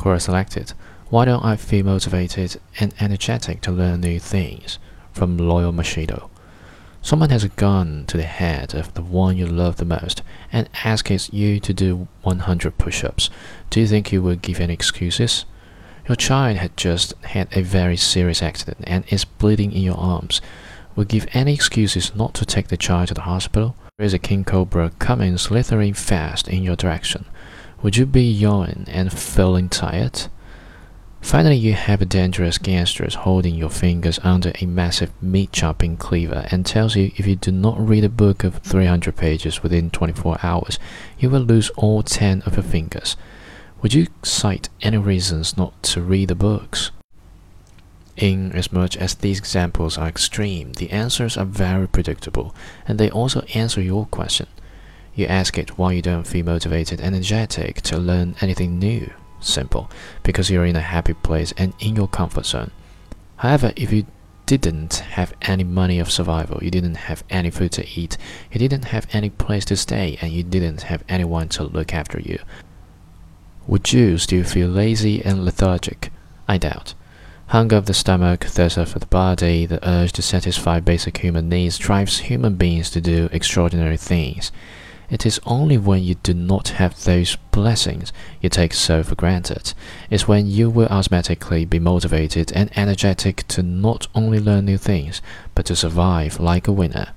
Quora selected. Why don't I feel motivated and energetic to learn new things? From Loy Machedo. Someone has a gun to the head of the one you love the most and asks you to do 100 push ups. Do you think you will give any excuses? Your child had just had a very serious accident and is bleeding in your arms. Will give any excuses not to take the child to the hospital? There is a king cobra coming slithering fast in your direction. Would you be yawning and feeling tired? Finally, you have a dangerous gangster holding your fingers under a massive meat chopping cleaver and tells you if you do not read a book of 300 pages within 24 hours, you will lose all 10 of your fingers. Would you cite any reasons not to read the books? In as much as these examples are extreme, the answers are very predictable, and they also answer your question. You ask it why you don't feel motivated and energetic to learn anything new. Simple, because you're in a happy place and in your comfort zone. However, if you didn't have any money of survival, you didn't have any food to eat, you didn't have any place to stay, and you didn't have anyone to look after you, would you still feel lazy and lethargic? I doubt. Hunger of the stomach, thirst of the body, the urge to satisfy basic human needs drives human beings to do extraordinary things. It is only when you do not have those blessings you take so for granted. It's when you will automatically be motivated and energetic to not only learn new things, but to survive like a winner.